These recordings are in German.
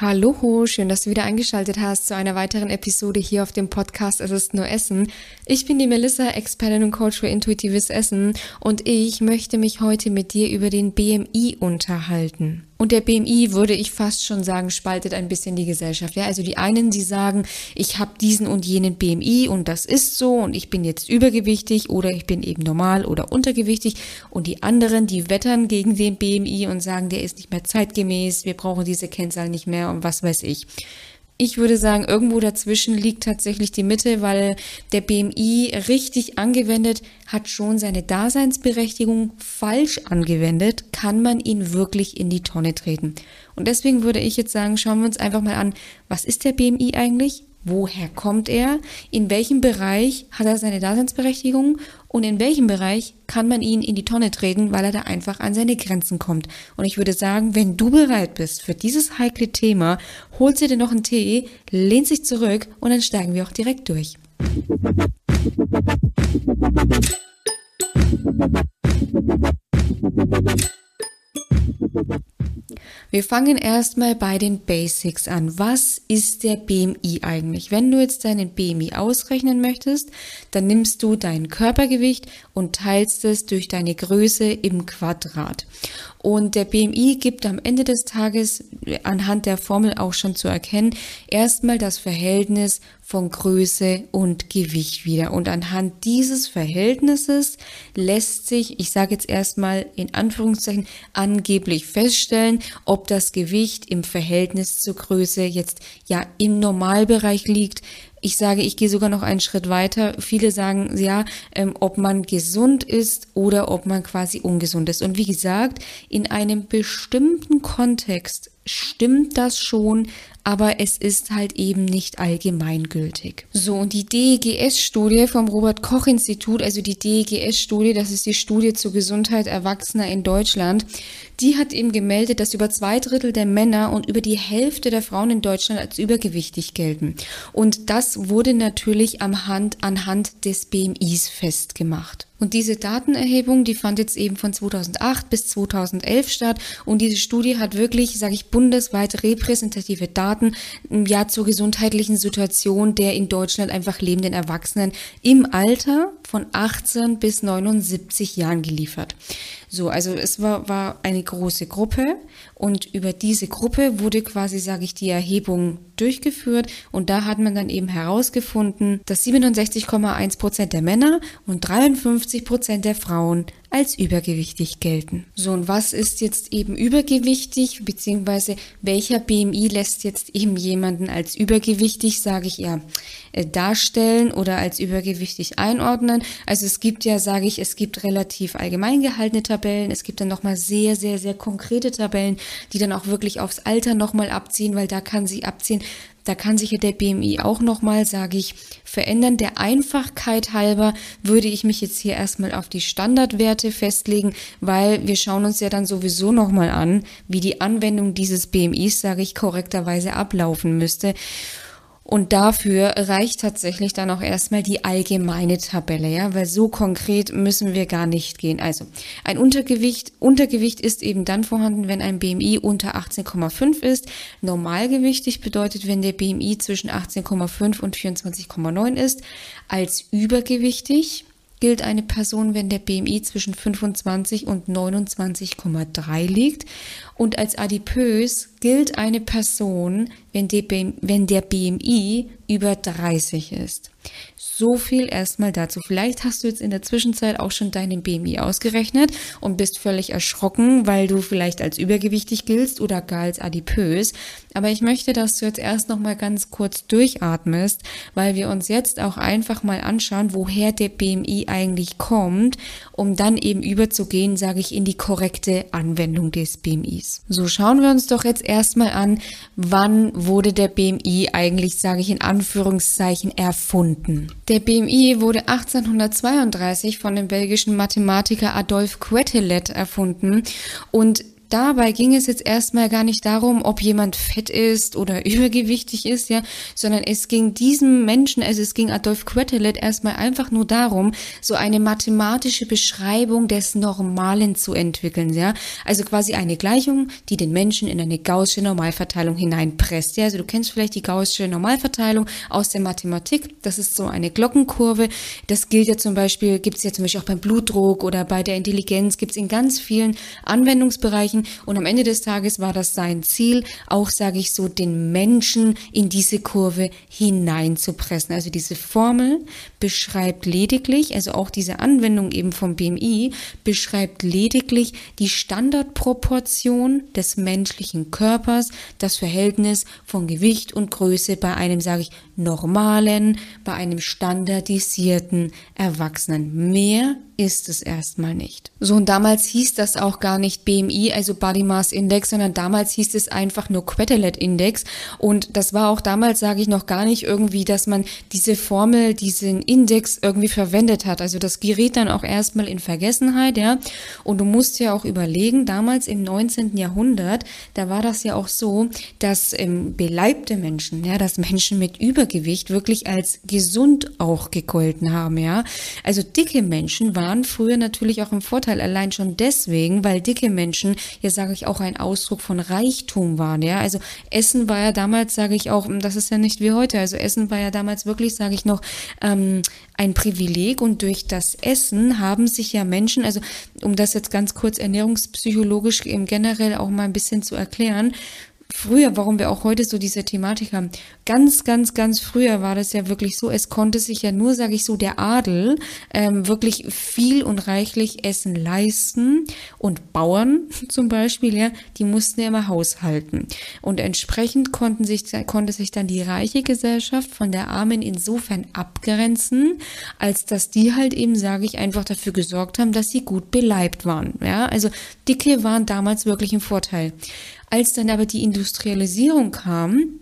Hallo, schön, dass du wieder eingeschaltet hast zu einer weiteren Episode hier auf dem Podcast Es ist nur Essen. Ich bin die Melissa, Expertin und Coach für intuitives Essen und ich möchte mich heute mit dir über den BMI unterhalten. Und der BMI, würde ich fast schon sagen, spaltet ein bisschen die Gesellschaft. Ja, also die einen, die sagen, ich habe diesen und jenen BMI und das ist so und ich bin jetzt übergewichtig oder ich bin eben normal oder untergewichtig. Und die anderen, die wettern gegen den BMI und sagen, der ist nicht mehr zeitgemäß, wir brauchen diese Kennzahl nicht mehr und was weiß ich. Ich würde sagen, irgendwo dazwischen liegt tatsächlich die Mitte, weil der BMI richtig angewendet hat schon seine Daseinsberechtigung. Falsch angewendet kann man ihn wirklich in die Tonne treten. Und deswegen würde ich jetzt sagen, schauen wir uns einfach mal an, was ist der BMI eigentlich? Woher kommt er? In welchem Bereich hat er seine Daseinsberechtigung? Und in welchem Bereich kann man ihn in die Tonne treten, weil er da einfach an seine Grenzen kommt? Und ich würde sagen, wenn du bereit bist für dieses heikle Thema, holst du dir noch einen Tee, lehnt sich zurück und dann steigen wir auch direkt durch. Wir fangen erstmal bei den Basics an. Was ist der BMI eigentlich? Wenn du jetzt deinen BMI ausrechnen möchtest, dann nimmst du dein Körpergewicht und teilst es durch deine Größe im Quadrat. Und der BMI gibt am Ende des Tages anhand der Formel auch schon zu erkennen, erstmal das Verhältnis von Größe und Gewicht wieder. Und anhand dieses Verhältnisses lässt sich, ich sage jetzt erstmal in Anführungszeichen, angeblich feststellen, ob das Gewicht im Verhältnis zur Größe jetzt ja im Normalbereich liegt, ich sage, ich gehe sogar noch einen Schritt weiter. Viele sagen, ja, ähm, ob man gesund ist oder ob man quasi ungesund ist. Und wie gesagt, in einem bestimmten Kontext stimmt das schon, aber es ist halt eben nicht allgemeingültig. So, und die DEGS-Studie vom Robert-Koch-Institut, also die DEGS-Studie, das ist die Studie zur Gesundheit Erwachsener in Deutschland, die hat eben gemeldet, dass über zwei Drittel der Männer und über die Hälfte der Frauen in Deutschland als übergewichtig gelten. Und das wurde natürlich am Hand, anhand des BMIs festgemacht. Und diese Datenerhebung, die fand jetzt eben von 2008 bis 2011 statt. Und diese Studie hat wirklich, sage ich, bundesweit repräsentative Daten ja zur gesundheitlichen Situation der in Deutschland einfach lebenden Erwachsenen im Alter von 18 bis 79 Jahren geliefert. So, also es war, war eine große Gruppe und über diese Gruppe wurde quasi, sage ich, die Erhebung durchgeführt und da hat man dann eben herausgefunden, dass 67,1 Prozent der Männer und 53 Prozent der Frauen als übergewichtig gelten. So, und was ist jetzt eben übergewichtig, beziehungsweise welcher BMI lässt jetzt eben jemanden als übergewichtig, sage ich ja, äh, darstellen oder als übergewichtig einordnen? Also es gibt ja, sage ich, es gibt relativ allgemein gehaltene Tabellen, es gibt dann nochmal sehr, sehr, sehr konkrete Tabellen, die dann auch wirklich aufs Alter nochmal abziehen, weil da kann sie abziehen, da kann sich ja der BMI auch nochmal, sage ich, verändern. Der Einfachkeit halber würde ich mich jetzt hier erstmal auf die Standardwerte festlegen, weil wir schauen uns ja dann sowieso nochmal an, wie die Anwendung dieses BMIs, sage ich, korrekterweise ablaufen müsste. Und dafür reicht tatsächlich dann auch erstmal die allgemeine Tabelle, ja, weil so konkret müssen wir gar nicht gehen. Also, ein Untergewicht, Untergewicht ist eben dann vorhanden, wenn ein BMI unter 18,5 ist. Normalgewichtig bedeutet, wenn der BMI zwischen 18,5 und 24,9 ist. Als übergewichtig gilt eine Person, wenn der BMI zwischen 25 und 29,3 liegt. Und als adipös gilt eine Person, wenn, der BMI über 30 ist. So viel erstmal dazu. Vielleicht hast du jetzt in der Zwischenzeit auch schon deinen BMI ausgerechnet und bist völlig erschrocken, weil du vielleicht als übergewichtig giltst oder gar als adipös. Aber ich möchte, dass du jetzt erst noch mal ganz kurz durchatmest, weil wir uns jetzt auch einfach mal anschauen, woher der BMI eigentlich kommt, um dann eben überzugehen, sage ich, in die korrekte Anwendung des BMIs. So schauen wir uns doch jetzt erstmal an, wann wurde der BMI eigentlich, sage ich in Anführungszeichen, erfunden. Der BMI wurde 1832 von dem belgischen Mathematiker Adolphe Quetelet erfunden und dabei ging es jetzt erstmal gar nicht darum, ob jemand fett ist oder übergewichtig ist, ja, sondern es ging diesem Menschen, also es ging Adolf Quetelet erstmal einfach nur darum, so eine mathematische Beschreibung des Normalen zu entwickeln, ja. Also quasi eine Gleichung, die den Menschen in eine gaußsche Normalverteilung hineinpresst, ja. Also du kennst vielleicht die gaußsche Normalverteilung aus der Mathematik. Das ist so eine Glockenkurve. Das gilt ja zum Beispiel, gibt es ja zum Beispiel auch beim Blutdruck oder bei der Intelligenz, gibt es in ganz vielen Anwendungsbereichen. Und am Ende des Tages war das sein Ziel, auch, sage ich so, den Menschen in diese Kurve hineinzupressen. Also diese Formel beschreibt lediglich, also auch diese Anwendung eben vom BMI, beschreibt lediglich die Standardproportion des menschlichen Körpers, das Verhältnis von Gewicht und Größe bei einem, sage ich, normalen, bei einem standardisierten Erwachsenen. Mehr ist es erstmal nicht. So, und damals hieß das auch gar nicht BMI, also Body Mass Index, sondern damals hieß es einfach nur Quetelet Index. Und das war auch damals, sage ich, noch gar nicht irgendwie, dass man diese Formel, diesen Index irgendwie verwendet hat. Also das gerät dann auch erstmal in Vergessenheit, ja. Und du musst ja auch überlegen, damals im 19. Jahrhundert, da war das ja auch so, dass ähm, beleibte Menschen, ja, dass Menschen mit Übergewicht wirklich als gesund auch gegolten haben, ja. Also dicke Menschen waren früher natürlich auch im Vorteil, allein schon deswegen, weil dicke Menschen, ja sage ich auch, ein Ausdruck von Reichtum waren, ja. Also Essen war ja damals, sage ich auch, das ist ja nicht wie heute, also Essen war ja damals wirklich, sage ich noch, ähm, ein Privileg und durch das Essen haben sich ja Menschen, also um das jetzt ganz kurz ernährungspsychologisch im generell auch mal ein bisschen zu erklären, früher, warum wir auch heute so diese Thematik haben, ganz, ganz, ganz früher war das ja wirklich so, es konnte sich ja nur, sage ich so, der Adel ähm, wirklich viel und reichlich Essen leisten und Bauern zum Beispiel, ja, die mussten ja immer haushalten. Und entsprechend konnten sich, konnte sich dann die reiche Gesellschaft von der armen insofern abgrenzen, als dass die halt eben, sage ich, einfach dafür gesorgt haben, dass sie gut beleibt waren. Ja, also Dicke waren damals wirklich ein Vorteil. Als dann aber die Industrialisierung kam,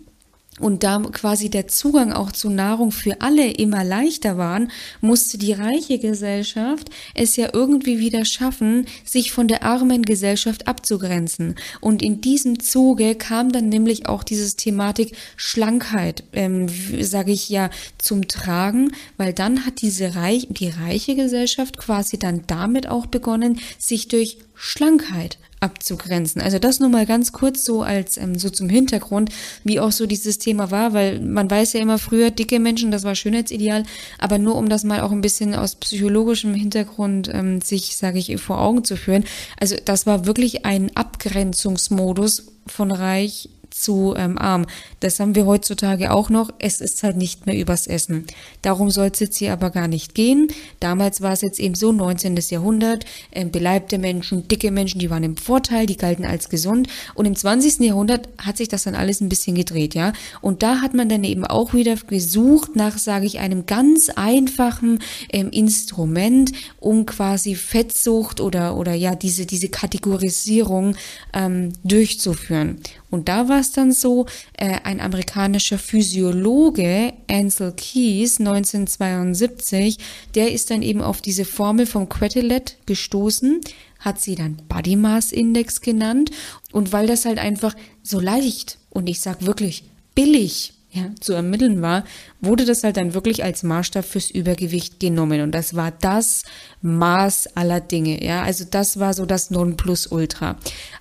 und da quasi der Zugang auch zu Nahrung für alle immer leichter waren, musste die reiche Gesellschaft es ja irgendwie wieder schaffen, sich von der armen Gesellschaft abzugrenzen. Und in diesem Zuge kam dann nämlich auch dieses Thematik Schlankheit, ähm, sage ich ja, zum Tragen, weil dann hat diese reich, die reiche Gesellschaft quasi dann damit auch begonnen, sich durch Schlankheit abzugrenzen. Also das nur mal ganz kurz so als ähm, so zum Hintergrund, wie auch so dieses Thema war, weil man weiß ja immer früher dicke Menschen, das war Schönheitsideal, aber nur um das mal auch ein bisschen aus psychologischem Hintergrund ähm, sich, sage ich, vor Augen zu führen. Also das war wirklich ein Abgrenzungsmodus von reich zu ähm, arm. Das haben wir heutzutage auch noch. Es ist halt nicht mehr übers Essen. Darum soll es jetzt hier aber gar nicht gehen. Damals war es jetzt eben so, 19. Jahrhundert, äh, beleibte Menschen, dicke Menschen, die waren im Vorteil, die galten als gesund. Und im 20. Jahrhundert hat sich das dann alles ein bisschen gedreht, ja. Und da hat man dann eben auch wieder gesucht nach, sage ich, einem ganz einfachen ähm, Instrument, um quasi Fettsucht oder, oder ja, diese, diese Kategorisierung ähm, durchzuführen. Und da war es dann so, äh, ein amerikanischer Physiologe, Ansel Keys, 1972, der ist dann eben auf diese Formel vom Quetelet gestoßen, hat sie dann Body Mass Index genannt. Und weil das halt einfach so leicht und ich sag wirklich billig ja, zu ermitteln war, wurde das halt dann wirklich als Maßstab fürs Übergewicht genommen. Und das war das Maß aller Dinge. Ja, also das war so das Nonplusultra.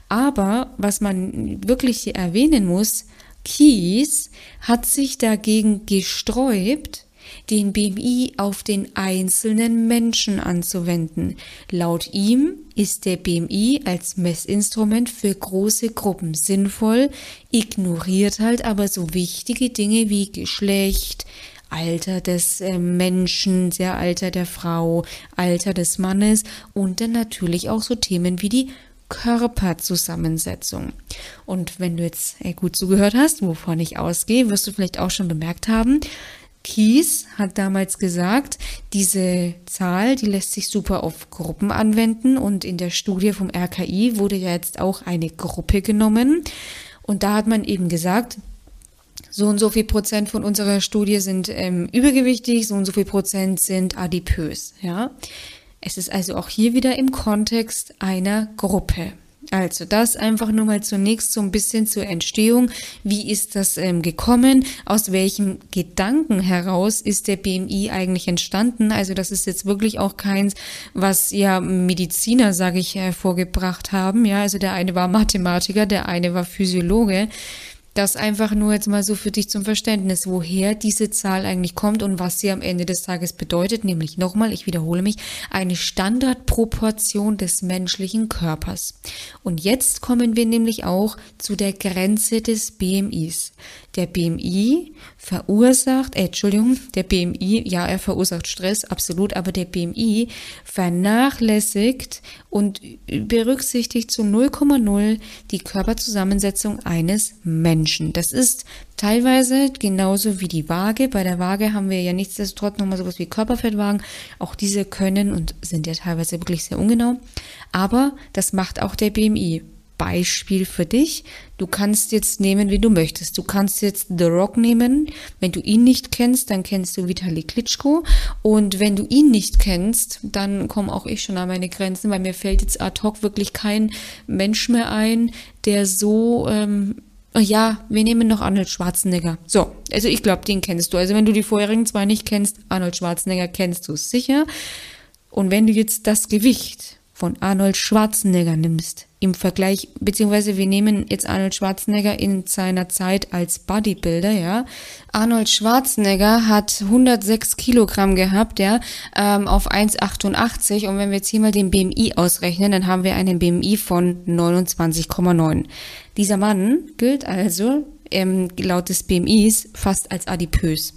Aber was man wirklich erwähnen muss, Kies hat sich dagegen gesträubt, den BMI auf den einzelnen Menschen anzuwenden. Laut ihm ist der BMI als Messinstrument für große Gruppen sinnvoll, ignoriert halt aber so wichtige Dinge wie Geschlecht, Alter des äh, Menschen, der Alter der Frau, Alter des Mannes und dann natürlich auch so Themen wie die Körperzusammensetzung. Und wenn du jetzt ey, gut zugehört hast, wovon ich ausgehe, wirst du vielleicht auch schon bemerkt haben, Kies hat damals gesagt, diese Zahl, die lässt sich super auf Gruppen anwenden und in der Studie vom RKI wurde ja jetzt auch eine Gruppe genommen und da hat man eben gesagt, so und so viel Prozent von unserer Studie sind ähm, übergewichtig, so und so viel Prozent sind adipös, ja. Es ist also auch hier wieder im Kontext einer Gruppe. Also das einfach nur mal zunächst so ein bisschen zur Entstehung. Wie ist das ähm, gekommen? Aus welchem Gedanken heraus ist der BMI eigentlich entstanden? Also das ist jetzt wirklich auch keins, was ja Mediziner, sage ich, hervorgebracht haben. Ja, also der eine war Mathematiker, der eine war Physiologe. Das einfach nur jetzt mal so für dich zum Verständnis, woher diese Zahl eigentlich kommt und was sie am Ende des Tages bedeutet, nämlich nochmal, ich wiederhole mich, eine Standardproportion des menschlichen Körpers. Und jetzt kommen wir nämlich auch zu der Grenze des BMIs. Der BMI verursacht, äh, Entschuldigung, der BMI, ja, er verursacht Stress, absolut, aber der BMI vernachlässigt und berücksichtigt zu 0,0 die Körperzusammensetzung eines Menschen. Das ist teilweise genauso wie die Waage. Bei der Waage haben wir ja nichtsdestotrotz nochmal sowas wie Körperfettwagen. Auch diese können und sind ja teilweise wirklich sehr ungenau. Aber das macht auch der BMI. Beispiel für dich. Du kannst jetzt nehmen, wie du möchtest. Du kannst jetzt The Rock nehmen. Wenn du ihn nicht kennst, dann kennst du Vitali Klitschko. Und wenn du ihn nicht kennst, dann komme auch ich schon an meine Grenzen, weil mir fällt jetzt ad hoc wirklich kein Mensch mehr ein, der so, ähm, ja, wir nehmen noch Arnold Schwarzenegger. So, also ich glaube, den kennst du. Also wenn du die vorherigen zwei nicht kennst, Arnold Schwarzenegger kennst du sicher. Und wenn du jetzt das Gewicht von Arnold Schwarzenegger nimmst, im Vergleich, beziehungsweise wir nehmen jetzt Arnold Schwarzenegger in seiner Zeit als Bodybuilder, ja. Arnold Schwarzenegger hat 106 Kilogramm gehabt, ja, ähm, auf 1,88 und wenn wir jetzt hier mal den BMI ausrechnen, dann haben wir einen BMI von 29,9. Dieser Mann gilt also ähm, laut des BMIs fast als adipös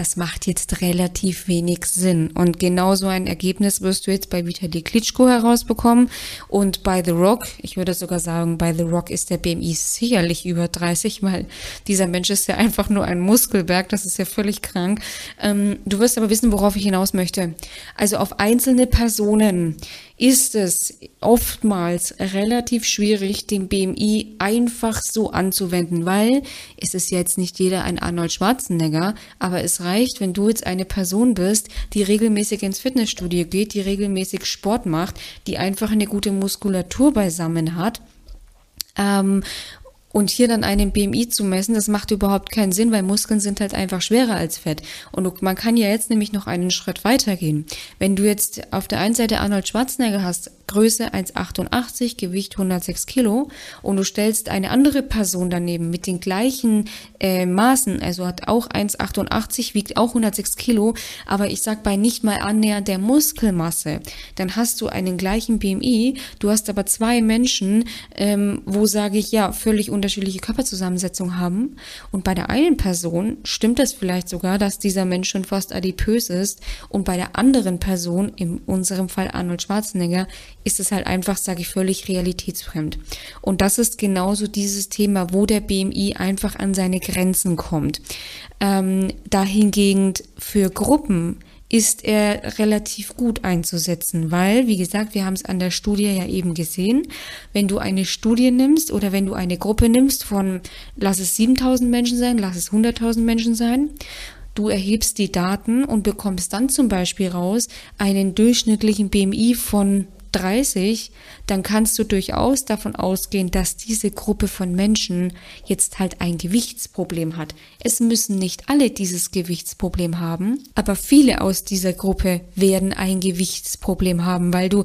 das macht jetzt relativ wenig Sinn. Und genau so ein Ergebnis wirst du jetzt bei Vitali Klitschko herausbekommen. Und bei The Rock, ich würde sogar sagen, bei The Rock ist der BMI sicherlich über 30, weil dieser Mensch ist ja einfach nur ein Muskelberg, das ist ja völlig krank. Ähm, du wirst aber wissen, worauf ich hinaus möchte. Also auf einzelne Personen ist es oftmals relativ schwierig, den BMI einfach so anzuwenden, weil es ist jetzt nicht jeder ein Arnold Schwarzenegger, aber es reicht, wenn du jetzt eine Person bist, die regelmäßig ins Fitnessstudio geht, die regelmäßig Sport macht, die einfach eine gute Muskulatur beisammen hat ähm, und hier dann einen BMI zu messen, das macht überhaupt keinen Sinn, weil Muskeln sind halt einfach schwerer als Fett. Und man kann ja jetzt nämlich noch einen Schritt weitergehen. Wenn du jetzt auf der einen Seite Arnold Schwarzenegger hast, Größe 1,88, Gewicht 106 Kilo und du stellst eine andere Person daneben mit den gleichen äh, Maßen, also hat auch 1,88, wiegt auch 106 Kilo, aber ich sag bei nicht mal annähernd der Muskelmasse, dann hast du einen gleichen BMI, du hast aber zwei Menschen, ähm, wo sage ich ja, völlig unterschiedliche Körperzusammensetzung haben und bei der einen Person stimmt das vielleicht sogar, dass dieser Mensch schon fast adipös ist und bei der anderen Person, in unserem Fall Arnold Schwarzenegger, ist es halt einfach, sage ich, völlig realitätsfremd. Und das ist genauso dieses Thema, wo der BMI einfach an seine Grenzen kommt. Ähm, dahingegen für Gruppen ist er relativ gut einzusetzen, weil, wie gesagt, wir haben es an der Studie ja eben gesehen, wenn du eine Studie nimmst oder wenn du eine Gruppe nimmst von, lass es 7000 Menschen sein, lass es 100.000 Menschen sein, du erhebst die Daten und bekommst dann zum Beispiel raus einen durchschnittlichen BMI von 30, dann kannst du durchaus davon ausgehen, dass diese Gruppe von Menschen jetzt halt ein Gewichtsproblem hat. Es müssen nicht alle dieses Gewichtsproblem haben, aber viele aus dieser Gruppe werden ein Gewichtsproblem haben, weil du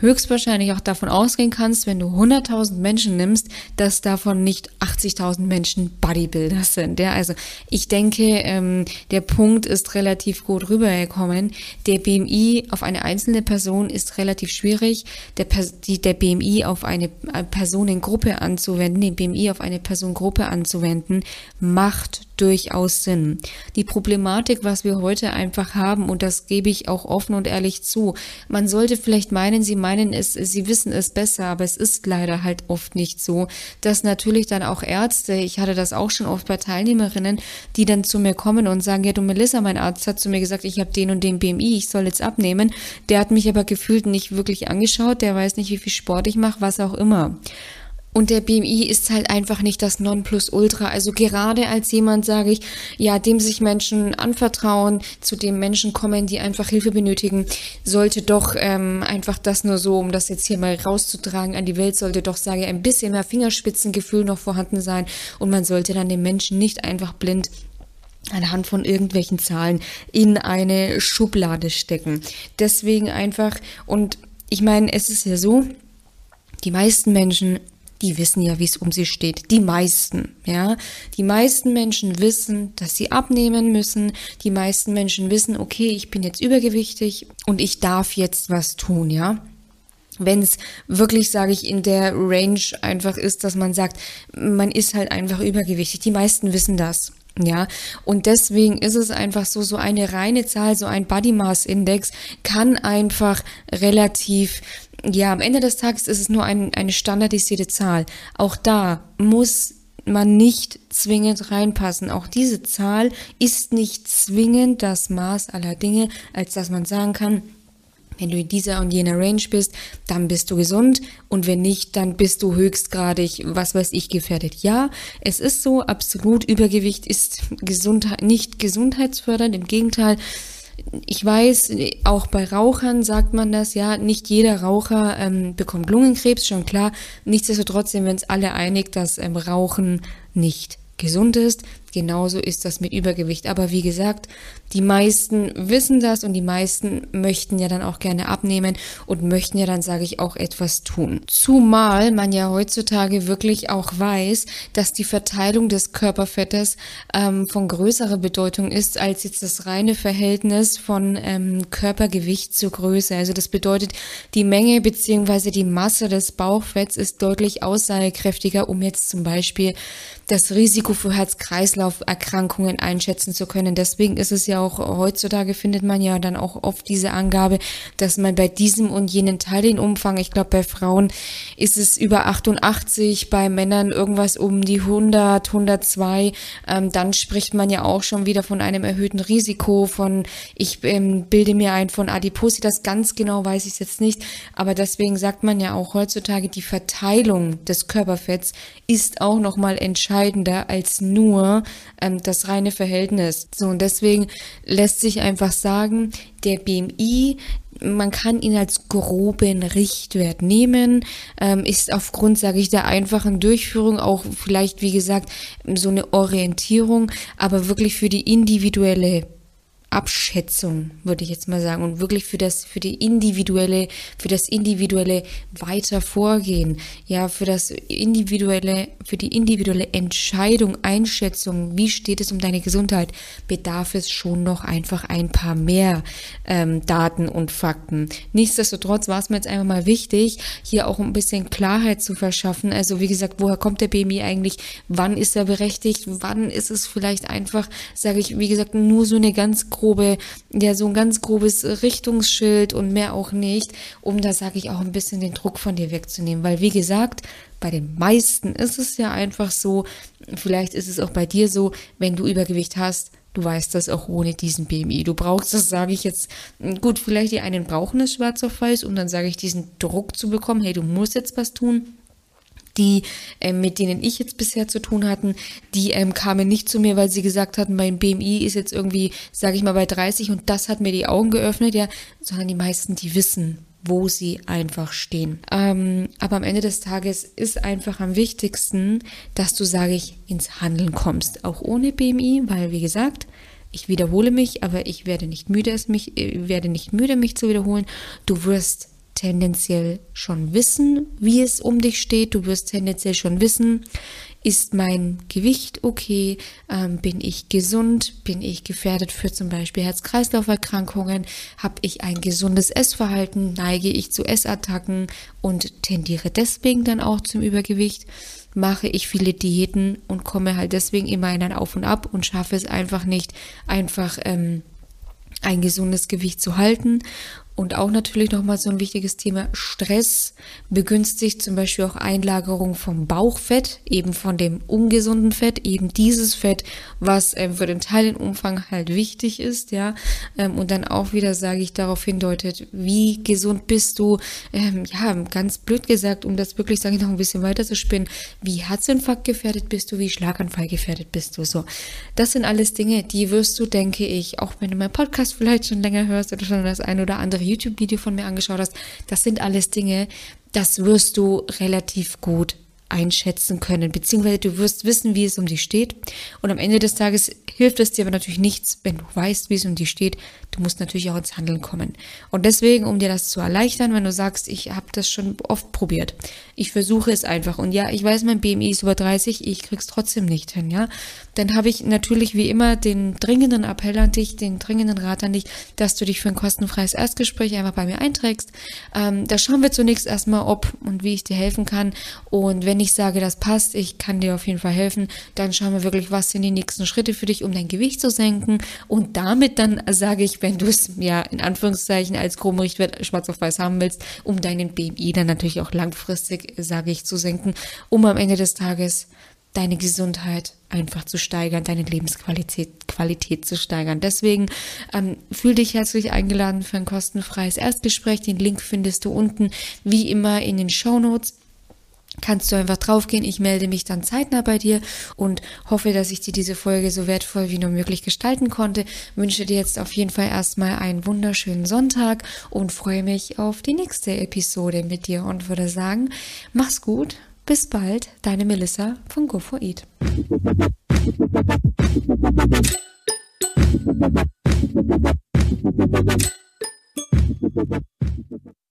höchstwahrscheinlich auch davon ausgehen kannst, wenn du 100.000 Menschen nimmst, dass davon nicht 80.000 Menschen Bodybuilder sind. Ja, also ich denke, ähm, der Punkt ist relativ gut rübergekommen. Der BMI auf eine einzelne Person ist relativ schwierig. Der, die, der BMI auf eine Personengruppe anzuwenden, den BMI auf eine Personengruppe anzuwenden, macht durchaus Sinn. Die Problematik, was wir heute einfach haben, und das gebe ich auch offen und ehrlich zu, man sollte vielleicht meinen, sie meinen es, sie wissen es besser, aber es ist leider halt oft nicht so, dass natürlich dann auch Ärzte, ich hatte das auch schon oft bei Teilnehmerinnen, die dann zu mir kommen und sagen, ja du Melissa, mein Arzt hat zu mir gesagt, ich habe den und den BMI, ich soll jetzt abnehmen. Der hat mich aber gefühlt nicht wirklich angeschaut, der weiß nicht, wie viel Sport ich mache, was auch immer Und der BMI ist halt einfach nicht das Nonplusultra. Also gerade als jemand, sage ich, ja, dem sich Menschen anvertrauen, zu dem Menschen kommen, die einfach Hilfe benötigen, sollte doch ähm, einfach das nur so, um das jetzt hier mal rauszutragen an die Welt, sollte doch, sage ich, ein bisschen mehr Fingerspitzengefühl noch vorhanden sein. Und man sollte dann den Menschen nicht einfach blind anhand von irgendwelchen Zahlen in eine Schublade stecken. Deswegen einfach, und ich meine, es ist ja so, die meisten Menschen die wissen ja, wie es um sie steht. Die meisten, ja. Die meisten Menschen wissen, dass sie abnehmen müssen. Die meisten Menschen wissen, okay, ich bin jetzt übergewichtig und ich darf jetzt was tun, ja. Wenn es wirklich, sage ich, in der Range einfach ist, dass man sagt, man ist halt einfach übergewichtig. Die meisten wissen das. Ja, und deswegen ist es einfach so, so eine reine Zahl, so ein Body Mass Index kann einfach relativ ja, am Ende des Tages ist es nur ein, eine standardisierte Zahl. Auch da muss man nicht zwingend reinpassen. Auch diese Zahl ist nicht zwingend das Maß aller Dinge, als dass man sagen kann, wenn du in dieser und jener Range bist, dann bist du gesund und wenn nicht, dann bist du höchstgradig, was weiß ich, gefährdet. Ja, es ist so, absolut Übergewicht ist Gesundheit, nicht gesundheitsfördernd, im Gegenteil, ich weiß, auch bei Rauchern sagt man das, ja, nicht jeder Raucher ähm, bekommt Lungenkrebs, schon klar. Nichtsdestotrotz sind wir uns alle einig, dass ähm, Rauchen nicht gesund ist. Genauso ist das mit Übergewicht. Aber wie gesagt, die meisten wissen das und die meisten möchten ja dann auch gerne abnehmen und möchten ja dann, sage ich, auch etwas tun. Zumal man ja heutzutage wirklich auch weiß, dass die Verteilung des Körperfettes ähm, von größerer Bedeutung ist als jetzt das reine Verhältnis von ähm, Körpergewicht zur Größe. Also das bedeutet, die Menge beziehungsweise die Masse des Bauchfetts ist deutlich aussagekräftiger, um jetzt zum Beispiel das Risiko für Herz-Kreislauf-Erkrankungen einschätzen zu können. Deswegen ist es ja auch heutzutage findet man ja dann auch oft diese Angabe, dass man bei diesem und jenen Teil den Umfang, ich glaube bei Frauen ist es über 88, bei Männern irgendwas um die 100, 102, ähm, dann spricht man ja auch schon wieder von einem erhöhten Risiko, von ich ähm, bilde mir ein von Adipositas, ganz genau weiß ich es jetzt nicht, aber deswegen sagt man ja auch heutzutage, die Verteilung des Körperfetts ist auch nochmal entscheidender als nur ähm, das reine Verhältnis. So, und deswegen lässt sich einfach sagen, der BMI, man kann ihn als groben Richtwert nehmen, ähm, ist aufgrund, sage ich, der einfachen Durchführung auch vielleicht, wie gesagt, so eine Orientierung, aber wirklich für die individuelle Abschätzung, würde ich jetzt mal sagen, und wirklich für das, für die individuelle, für das individuelle Weitervorgehen, ja, für das individuelle, für die individuelle Entscheidung, Einschätzung, wie steht es um deine Gesundheit, bedarf es schon noch einfach ein paar mehr ähm, Daten und Fakten. Nichtsdestotrotz war es mir jetzt einfach mal wichtig, hier auch ein bisschen Klarheit zu verschaffen. Also wie gesagt, woher kommt der BMI eigentlich? Wann ist er berechtigt? Wann ist es vielleicht einfach, sage ich, wie gesagt, nur so eine ganz grobe, ja, so ein ganz grobes Richtungsschild und mehr auch nicht, um da, sage ich, auch ein bisschen den Druck von dir wegzunehmen. Weil, wie gesagt, bei den meisten ist es ja einfach so, vielleicht ist es auch bei dir so, wenn du Übergewicht hast, Du weißt das auch ohne diesen BMI. Du brauchst das, sage ich jetzt, gut, vielleicht die einen brauchen es schwarz auf weiß, um dann, sage ich, diesen Druck zu bekommen, hey, du musst jetzt was tun die, ähm, mit denen ich jetzt bisher zu tun hatten, die ähm, kamen nicht zu mir, weil sie gesagt hatten, mein BMI ist jetzt irgendwie, sage ich mal, bei 30 und das hat mir die Augen geöffnet, ja, sondern die meisten, die wissen, wo sie einfach stehen. Ähm, aber am Ende des Tages ist einfach am wichtigsten, dass du, sage ich, ins Handeln kommst, auch ohne BMI, weil wie gesagt, ich wiederhole mich, aber ich werde nicht müde, es mich, äh, werde nicht müde, mich zu wiederholen. Du wirst tendenziell schon wissen, wie es um dich steht. Du wirst tendenziell schon wissen, ist mein Gewicht okay? Ähm, bin ich gesund? Bin ich gefährdet für zum Beispiel Herz-Kreislauf-Erkrankungen? Habe ich ein gesundes Essverhalten? Neige ich zu Essattacken und tendiere deswegen dann auch zum Übergewicht? Mache ich viele Diäten und komme halt deswegen immer in ein Auf und Ab und schaffe es einfach nicht, einfach ähm, ein gesundes Gewicht zu halten Und auch natürlich nochmal so ein wichtiges Thema Stress begünstigt zum Beispiel auch Einlagerung vom Bauchfett, eben von dem ungesunden Fett, eben dieses Fett, was ähm, für den Teilenumfang halt wichtig ist, ja. Ähm, und dann auch wieder, sage ich, darauf hindeutet, wie gesund bist du, ähm, ja, ganz blöd gesagt, um das wirklich, sage ich, noch ein bisschen weiter zu spinnen, wie Herzinfarkt gefährdet bist du, wie Schlaganfall gefährdet bist du, so. Das sind alles Dinge, die wirst du, denke ich, auch wenn du meinen Podcast vielleicht schon länger hörst oder schon das ein oder andere YouTube-Video von mir angeschaut hast, das sind alles Dinge, das wirst du relativ gut einschätzen können, beziehungsweise du wirst wissen, wie es um dich steht. Und am Ende des Tages hilft es dir aber natürlich nichts, wenn du weißt, wie es um dich steht. Du musst natürlich auch ins Handeln kommen. Und deswegen, um dir das zu erleichtern, wenn du sagst, ich habe das schon oft probiert, ich versuche es einfach. Und ja, ich weiß, mein BMI ist über 30, ich krieg's trotzdem nicht hin, ja. Dann habe ich natürlich wie immer den dringenden Appell an dich, den dringenden Rat an dich, dass du dich für ein kostenfreies Erstgespräch einfach bei mir einträgst. Ähm, da schauen wir zunächst erstmal, ob und wie ich dir helfen kann. Und wenn ich sage, das passt, ich kann dir auf jeden Fall helfen, dann schauen wir wirklich, was sind die nächsten Schritte für dich, um dein Gewicht zu senken. Und damit dann sage ich, wenn du es ja in Anführungszeichen als groben Richtwert schwarz auf weiß haben willst, um deinen BMI dann natürlich auch langfristig, sage ich, zu senken, um am Ende des Tages deine Gesundheit einfach zu steigern, deine Lebensqualität Qualität zu steigern. Deswegen ähm, fühl dich herzlich eingeladen für ein kostenfreies Erstgespräch. Den Link findest du unten wie immer in den Show Notes kannst du einfach draufgehen. Ich melde mich dann zeitnah bei dir und hoffe, dass ich dir diese Folge so wertvoll wie nur möglich gestalten konnte. Wünsche dir jetzt auf jeden Fall erstmal einen wunderschönen Sonntag und freue mich auf die nächste Episode mit dir und würde sagen, mach's gut. Bis bald, deine Melissa von Go 4 Eat.